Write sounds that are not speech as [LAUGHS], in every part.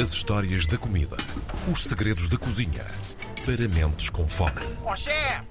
As histórias da comida. Os segredos da cozinha. Para mentes com fome. Ó chefe!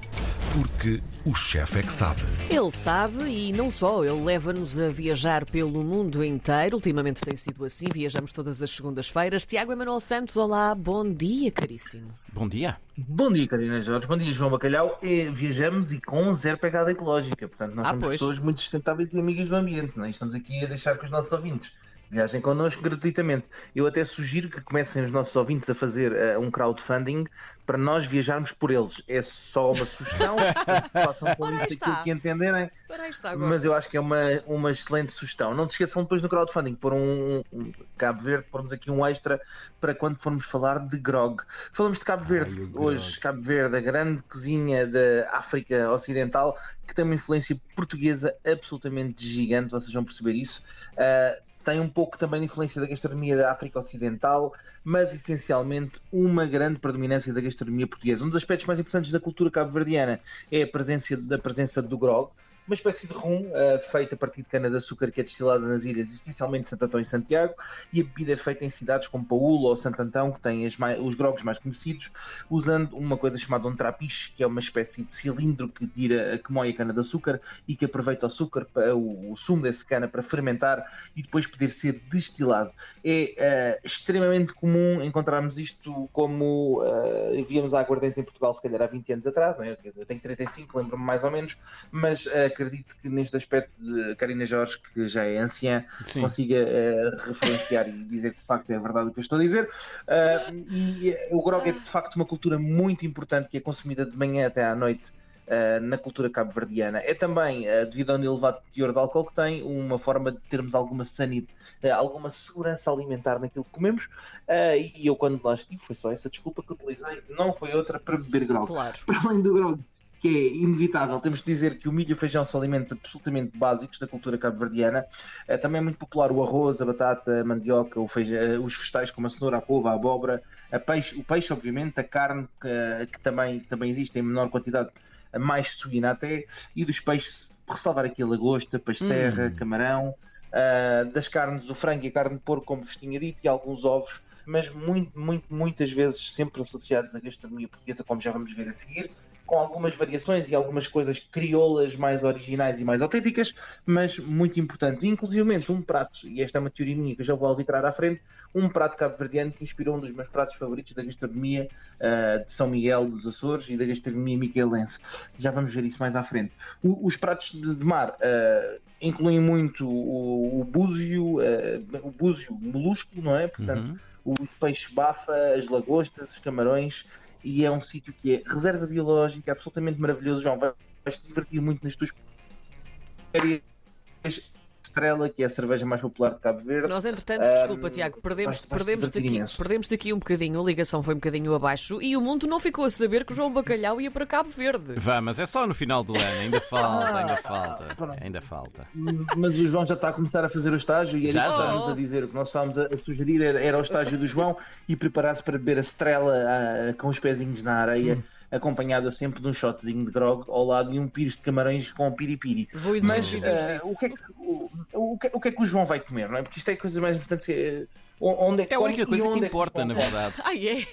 Porque o chefe é que sabe. Ele sabe e não só, ele leva-nos a viajar pelo mundo inteiro. Ultimamente tem sido assim, viajamos todas as segundas-feiras. Tiago Emanuel Santos, olá, bom dia, caríssimo. Bom dia. Bom dia, Karina Jorge. Bom dia, João Bacalhau. E viajamos e com zero pegada ecológica. Portanto, nós Ah, somos pois. pessoas muito sustentáveis e amigas do ambiente. Não é? Estamos aqui a deixar que os nossos ouvintes viajem connosco gratuitamente. Eu até sugiro que comecem os nossos ouvintes a fazer eh, um crowdfunding para nós viajarmos por eles. É só uma sugestão. [LAUGHS] façam com isso aquilo que entenderem. Está, Mas eu acho que é uma, uma excelente sugestão. Não te esqueçam depois no crowdfunding pôr um, um Cabo Verde, pormos aqui um extra para quando formos falar de grog. Falamos de Cabo Verde hoje, Cabo Verde, a grande cozinha da África Ocidental, que tem uma influência portuguesa absolutamente gigante, vocês vão perceber isso. Ah, tem um pouco também de influência da gastronomia da África Ocidental, mas essencialmente uma grande predominância da gastronomia portuguesa. Um dos aspectos mais importantes da cultura cabo-verdiana é a presença, da presença do grog, uma espécie de rum eh, feita a partir de cana-de-açúcar que é destilada nas ilhas, essencialmente Santo Antão e Santiago, e a bebida é feita em cidades como Paulo ou Santo Antão, que têm as mai- os grogos mais conhecidos, usando uma coisa chamada um trapiche, que é uma espécie de cilindro que tira, que moe a cana-de-açúcar e que aproveita o açúcar, o, o sumo desse cana para fermentar e depois poder ser destilado. É eh, extremamente comum encontrarmos isto como eh, víamos a aguardente em Portugal, se calhar há 20 anos atrás, não é? eu tenho 35, lembro-me mais ou menos, mas eh, acredito que neste aspecto de Karina Jorge, que já é anciã, Sim. consiga eh, referenciar e dizer que de facto é verdade o que eu estou a dizer. Ah, e eh, o grog é de facto uma cultura muito importante que é consumida de manhã até à noite. ah, na cultura cabo-verdiana. É também, ah, devido ao elevado teor de álcool que tem, uma forma de termos alguma sanidade, alguma segurança alimentar naquilo que comemos. E eu, quando lá estive, foi só essa desculpa que utilizei, não foi outra para beber grog Claro. para além do grog, que é inevitável, temos de dizer que o milho e o feijão são alimentos absolutamente básicos da cultura cabo-verdiana. Eh, Também é muito popular o arroz, a batata, a mandioca, feijão, eh, os vegetais como a cenoura, a couve, a abóbora, a peixe, o peixe, obviamente, a carne, que, que também, também existe em menor quantidade, mais suína até, e dos peixes, ressalvar aqui a lagosta, peixe serra, camarão, ah, das carnes do frango e a carne de porco, como vos tinha dito, e alguns ovos, mas muito, muito, muitas vezes sempre associados à gastronomia portuguesa, como já vamos ver a seguir, com algumas variações e algumas coisas crioulas mais originais e mais autênticas, mas muito importante. Inclusive um prato, e esta é uma teoria minha que eu já vou arbitrar à frente, um prato cabo-verdiano que inspirou um dos meus pratos favoritos da gastronomia ah, de São Miguel dos Açores e da gastronomia miquelense. Já vamos ver isso mais à frente. O- os pratos de, de mar ah, incluem muito o, o búzio, ah, o búzio molusco, não é? Portanto, Uhum. os peixes bafa, as lagostas, os camarões, e é um sítio que é reserva biológica, absolutamente maravilhoso. João, vai- vais te divertir muito nas tuas férias. Estrela, que é a cerveja mais popular de Cabo Verde. Nós, entretanto, Ah, desculpa, Tiago, perdemos, vais- vais perdemos, daqui, imenso. perdemos daqui um bocadinho, a ligação foi um bocadinho abaixo e o mundo não ficou a saber que o João Bacalhau ia para Cabo Verde. Vá, mas é só no final do ano, ainda [LAUGHS] falta, ainda falta. pronto. Ainda falta. Mas o João já está a começar a fazer o estágio e era Já, isso que já. estávamos a dizer. O que nós estávamos a, a sugerir era, era o estágio do João e preparar-se para beber a estrela ah, com os pezinhos na areia, acompanhada sempre de um shotzinho de grog ao lado de um pires de camarões com piripiri. Vou Mas ah, o, que é que, o, o que- o que é que o João vai comer, não é? Porque isto é a coisa mais importante. é, onde é, que É a única e coisa que onde é importa, se na verdade. Ai, é?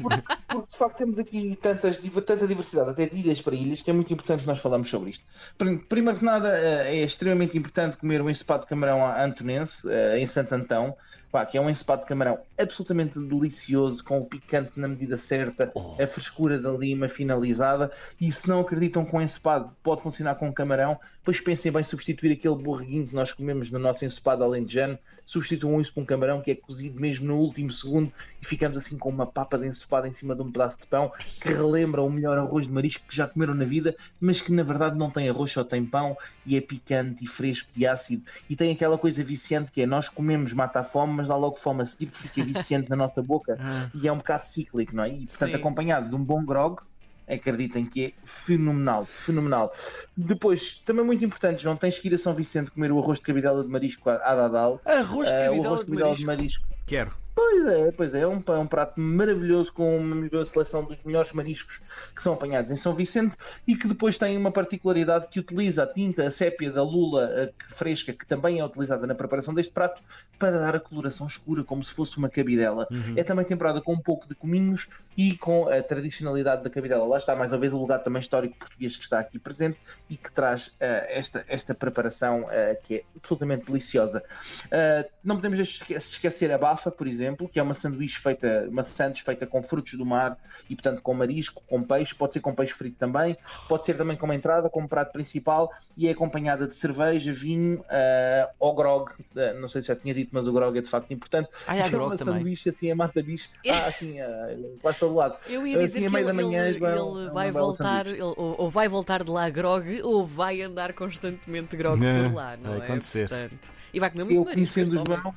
Porque, porque, de facto temos aqui tantas, tanta diversidade, até de ilhas para ilhas, que é muito importante nós falarmos sobre isto. Prim- Primeiro que nada, eh, é extremamente importante comer um ensopado de camarão à antonense, eh, em Santo Antão, pá, que é um ensopado de camarão absolutamente delicioso, com o picante na medida certa, a frescura da lima finalizada, e se não acreditam que um ensopado pode funcionar com camarão, pois pensem bem substituir aquele borreguinho que nós comemos no nosso ensopado alentejano, substituam isso por um camarão que é cozido mesmo no último segundo e ficamos assim com uma papa de ensopado em cima de um pedaço de pão que relembra o melhor arroz de marisco que já comeram na vida, mas que na verdade não tem arroz, só tem pão e é picante e fresco e ácido. E tem aquela coisa viciante que é nós comemos, mata a fome, mas dá logo fome a seguir porque fica viciante na nossa boca [LAUGHS] e é um bocado cíclico, não é? E portanto Sim. acompanhado de um bom grog acreditem que é fenomenal, fenomenal. Depois, também muito importante, João, tens que ir a São Vicente comer o arroz de cabidela de marisco à Dadal. Arroz de Ah, cabidela arroz de de cabidela marisco. de marisco Quero. Pois é, pois é, é um, é um prato maravilhoso com uma seleção dos melhores mariscos que são apanhados em São Vicente e que depois tem uma particularidade que utiliza a tinta, a sépia da lula fresca, que também é utilizada na preparação deste prato, para dar a coloração escura, como se fosse uma cabidela. Uhum. É também temperada com um pouco de cominhos e com a tradicionalidade da cabidela. Lá está mais uma vez o lugar também histórico português que está aqui presente e que traz uh, esta, esta preparação uh, que é absolutamente deliciosa. Uh, não podemos esquecer a bafa, por exemplo, que é uma sanduíche feita, uma sandes feita com frutos do mar e, portanto, com marisco, com peixe, pode ser com peixe frito também, pode ser também como entrada, como prato principal e é acompanhada de cerveja, vinho uh, ou grog. Uh, não sei se já tinha dito, mas o grog é de facto importante. Ah, é, é grog uma também. sanduíche assim a mata-bicho. [LAUGHS] Ah, assim, uh, quase todo lado. Eu ia dizer assim, que ele, manhã, ele, ele vai voltar, ele, ou, ou, vai voltar de lá grog ou vai andar constantemente grog não, por lá, não vai é? acontecer. Portanto, e vai comer muito Eu conhecendo o João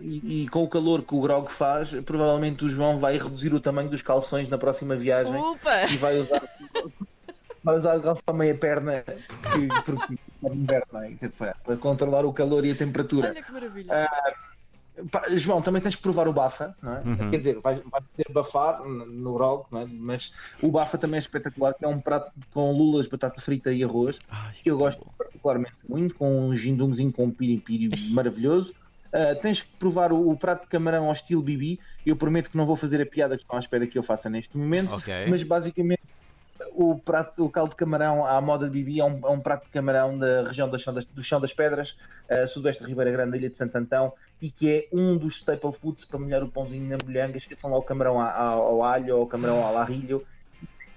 e, e, com o calor que o Grog faz, provavelmente o João vai reduzir o tamanho dos calções na próxima viagem Opa! e vai usar, vai usar o calção a meia perna que, porque é inverno, é? para controlar o calor e a temperatura. Olha que maravilha. Uh, pá, João, também tens que provar o Bafa, não é? Uhum. Quer dizer, vais, vais ter bafar no Grog, é? mas o Bafa também é espetacular, que é um prato com lulas, batata frita e arroz, Ai, que eu gosto particularmente muito, com um gindumzinho com um piripiri maravilhoso. Uh, tens que provar o, o, prato de camarão ao estilo Bibi. Eu prometo que não vou fazer a piada que estão à espera que eu faça neste momento, okay. mas basicamente o prato, o caldo de camarão à moda de Bibi é um, é um prato de camarão da região do Chão das, do Chão das Pedras, uh, sudoeste de Ribeira Grande, ilha de Santo Antão, e que é um dos staple foods para molhar o pãozinho na bolhanga. Esqueçam lá o camarão ao, ao alho ou o camarão ao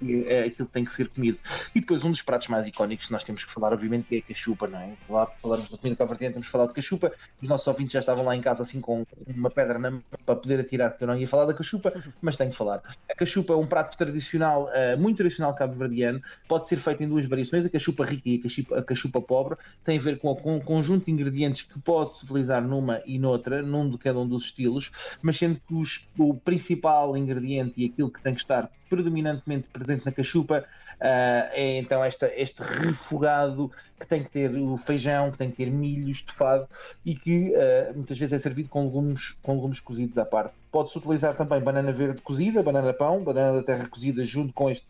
larrilho é aquilo que tem que ser comido. E depois um dos pratos mais icónicos que nós temos que falar, obviamente, que é a cachupa, não é? Lá falamos da comida caverdiana, temos que falar de cachupa. Os nossos ouvintes já estavam lá em casa assim com uma pedra na mão para poder atirar, porque eu não ia falar da cachupa, mas tenho que falar. A cachupa é um prato tradicional, uh, muito tradicional cabo-verdiano, pode ser feito em duas variações, a cachupa rica e a cachupa, a cachupa pobre, tem a ver com, com um conjunto de ingredientes que pode-se utilizar numa e noutra, num de cada um dos estilos, mas sendo que os, o principal ingrediente e aquilo que tem que estar predominantemente presente na cachupa uh, é então esta, este refogado que tem que ter o feijão, que tem que ter milho estufado e que uh, muitas vezes é servido com legumes, com legumes cozidos à parte. Pode-se utilizar também banana verde cozida, banana pão, banana da terra cozida junto com este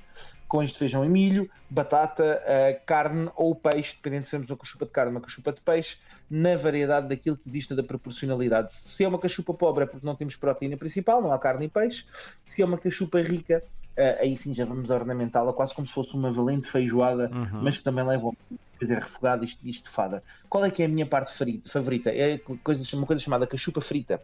com este feijão e milho, batata, uh, carne ou peixe, dependendo se temos uma cachupa de carne ou uma cachupa de peixe, na variedade daquilo que dista da proporcionalidade. Se é uma cachupa pobre é porque não temos proteína principal, não há carne e peixe. Se é uma cachupa rica, aí sim já vamos ornamentá-la quase como se fosse uma valente feijoada, uhum. mas que também leva dizer, refogada e estufada. Qual é que é a minha parte favorita? É coisa, uma coisa chamada cachupa frita,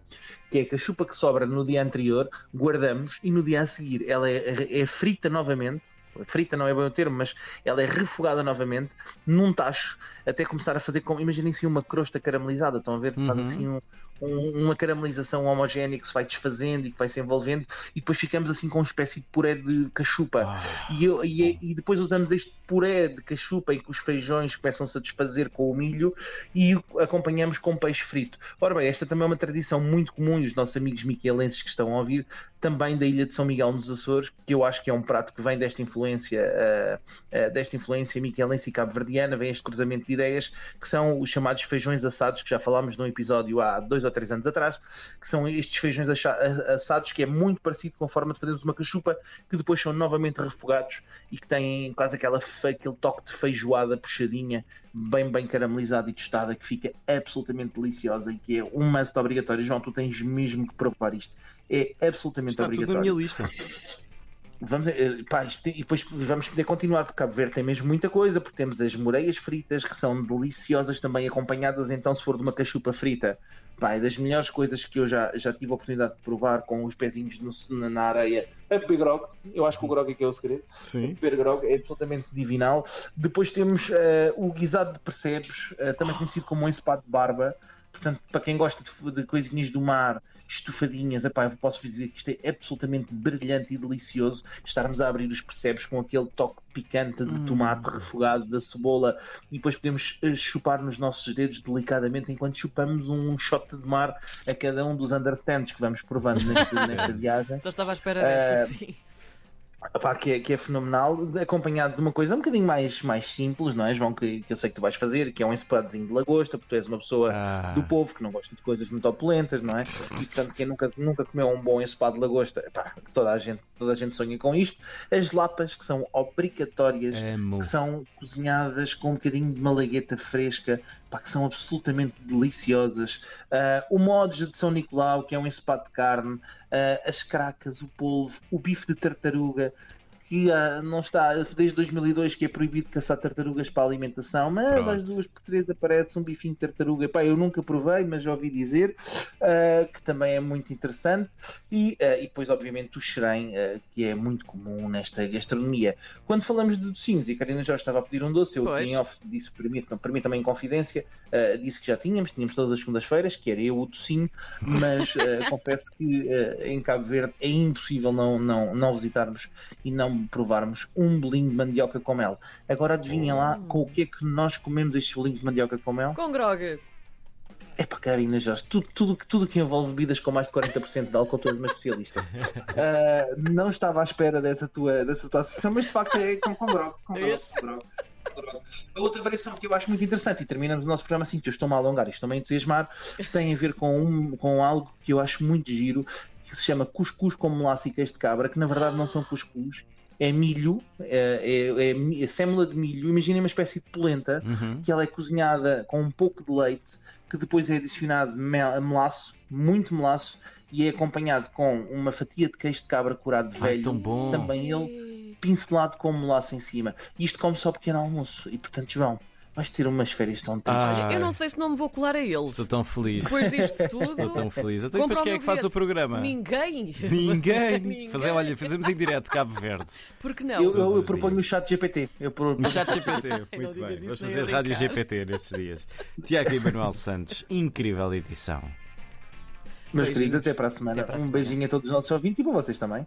que é a cachupa que sobra no dia anterior, guardamos e no dia a seguir ela é, é frita novamente, frita não é bem o termo, mas ela é refogada novamente num tacho, até começar a fazer como, imaginem-se uma crosta caramelizada, estão a ver? Uhum. Faz assim um, um, uma caramelização homogénea que se vai desfazendo e que vai se envolvendo e depois ficamos assim com uma espécie de puré de cachupa ah, e, eu, e, e, depois usamos este puré de cachupa e que os feijões começam-se a desfazer com o milho e acompanhamos com peixe frito. Ora bem, esta também é uma tradição muito comum e os nossos amigos miquelenses que estão a ouvir também da ilha de São Miguel nos Açores, que eu acho que é um prato que vem desta influência uh, uh, desta influência miquelense e cabo-verdiana, vem este cruzamento de ideias que são os chamados feijões assados que já falámos num episódio há dois ou três anos atrás, que são estes feijões assados que é muito parecido com a forma de fazermos uma cachupa, que depois são novamente refogados e que têm quase aquela, aquele toque de feijoada puxadinha, bem bem caramelizada e tostada, que fica absolutamente deliciosa e que é um must obrigatório. João, tu tens mesmo que provar isto. É absolutamente Está obrigatório. Está tudo na minha lista. Vamos, eh, pá, e depois vamos poder continuar, porque Cabo Verde tem mesmo muita coisa, porque temos as moreias fritas, que são deliciosas também, acompanhadas então, se for de uma cachupa frita, pá, é das melhores coisas que eu já, já tive a oportunidade de provar com os pezinhos no, na areia. A beber grog, eu acho que o grog é que é o segredo. Sim. Beber grog é absolutamente divinal. Depois temos uh, o guisado de percebes, uh, também conhecido como um ensopado de barba. Portanto, para quem gosta de, de coisinhas do mar, estufadinhas. Epá, eu posso dizer que isto é absolutamente brilhante e delicioso. Estarmos a abrir os percebes com aquele toque picante de hum. tomate refogado, da cebola, e depois podemos eh, chupar nos nossos dedos delicadamente enquanto chupamos um shot de mar a cada um dos understands que vamos provando neste, [LAUGHS] nesta viagem. Só estava à espera dessa, uh, sim. Pá, que, é, que é fenomenal, acompanhado de uma coisa um bocadinho mais, mais simples, não é, João? Que, que eu sei que tu vais fazer, que é um espadozinho de lagosta, porque tu és uma pessoa Ah. do povo que não gosta de coisas muito opulentas, não é? E portanto, quem nunca, nunca comeu um bom ensopado de lagosta, pá, toda a, gente, toda a gente sonha com isto. As lapas, que são obrigatórias, Amo. que são cozinhadas com um bocadinho de malagueta fresca, pá, que são absolutamente deliciosas. Ah, o mods de São Nicolau, que é um ensopado de carne, ah, as cracas, o polvo, o bife de tartaruga, que ah, não está desde 2002 que é proibido caçar tartarugas para a alimentação, mas Pronto. às duas por três aparece um bifinho de tartaruga. Pá, eu nunca provei, mas já ouvi dizer ah, que também é muito interessante. E, ah, e depois, obviamente, o xerém, ah, que é muito comum nesta gastronomia. Quando falamos de docinhos, e a Karina já estava a pedir um doce, eu em off disse para mim, para mim também em confidência, disse que já tínhamos, tínhamos todas as segundas-feiras, que era eu o docinho, mas [LAUGHS] confesso que em Cabo Verde é impossível não, não, não visitarmos e não provarmos um bolinho de mandioca com mel. Agora adivinhem lá com o que é que nós comemos estes bolinhos de mandioca com mel? Com grog. É para Karina Jorge, tudo, tudo, tudo que envolve bebidas com mais de 40% de álcool, tu és uma especialista. [LAUGHS] Ah, não estava à espera dessa tua, dessa tua associação, mas de facto é com, com grog. Com grog, com. A outra variação que eu acho muito interessante, e terminamos o nosso programa assim, que eu estou-me a alongar e estou-me a entusiasmar, tem a ver com, um, com algo que eu acho muito giro, que se chama cuscuz com queijo de cabra, que na verdade não são cuscuz, é milho, é, é, é é sêmola de milho, imaginem uma espécie de polenta, Uhum. que ela é cozinhada com um pouco de leite, que depois é adicionado mel- melaço, muito melaço, e é acompanhado com uma fatia de queijo de cabra curado de Ai, velho, tão bom. também ele pincelado com melaço em cima. E isto come só pequeno almoço. E portanto, João, vais ter umas férias tão tristes. Ah. Eu não sei se não me vou colar a ele. Estou tão feliz. Depois disto [LAUGHS] tudo. Estou tão feliz. Então, compra depois o quem é que faz o programa? Ninguém. Ninguém. [LAUGHS] Ninguém. Fazer, olha, fazemos em direto Cabo Verde. Porque não? eu, eu, eu proponho no dias. chat GPT. Eu proponho... No chat GPT. [LAUGHS] Muito bem. Vamos fazer rádio. GPT nesses dias. Tiago Emanuel Santos, incrível edição. Meus Beijinhos. queridos, até para a semana. Até para a um semana. beijinho a todos os nossos ouvintes e para vocês também.